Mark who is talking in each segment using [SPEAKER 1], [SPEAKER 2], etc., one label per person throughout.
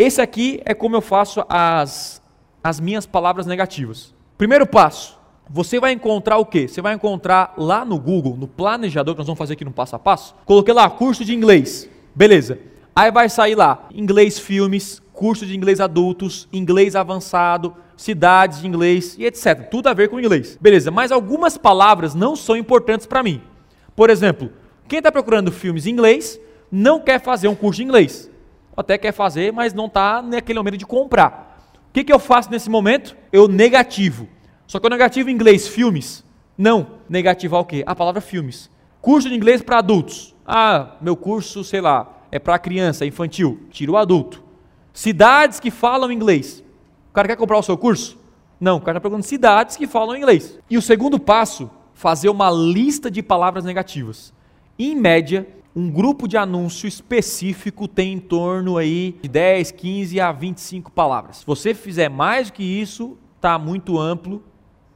[SPEAKER 1] Esse aqui é como eu faço as, as minhas palavras negativas. Primeiro passo, você vai encontrar o quê? Você vai encontrar lá no Google, no planejador que nós vamos fazer aqui no passo a passo. Coloquei lá curso de inglês. Beleza. Aí vai sair lá inglês filmes, curso de inglês adultos, inglês avançado, cidades de inglês e etc. Tudo a ver com inglês. Beleza, mas algumas palavras não são importantes para mim. Por exemplo, quem está procurando filmes em inglês não quer fazer um curso de inglês. Até quer fazer, mas não está naquele momento de comprar. O que, que eu faço nesse momento? Eu negativo. Só que eu negativo em inglês filmes? Não. Negativar o quê? A palavra filmes. Curso de inglês para adultos. Ah, meu curso, sei lá, é para criança, infantil. Tira o adulto. Cidades que falam inglês. O cara quer comprar o seu curso? Não, o cara está procurando cidades que falam inglês. E o segundo passo, fazer uma lista de palavras negativas. Em média, um grupo de anúncio específico tem em torno aí de 10, 15 a 25 palavras. Se você fizer mais do que isso, está muito amplo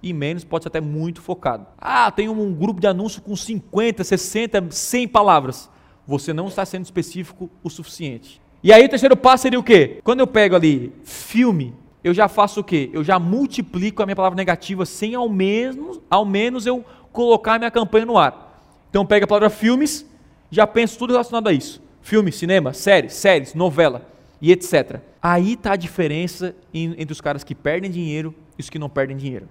[SPEAKER 1] e menos pode ser até muito focado. Ah, tem um grupo de anúncio com 50, 60, 100 palavras. Você não está sendo específico o suficiente. E aí o terceiro passo seria o quê? Quando eu pego ali filme, eu já faço o quê? Eu já multiplico a minha palavra negativa sem ao menos, ao menos eu colocar a minha campanha no ar. Então pega a palavra filmes, já penso tudo relacionado a isso. Filme, cinema, séries, séries, novela e etc. Aí está a diferença entre os caras que perdem dinheiro e os que não perdem dinheiro.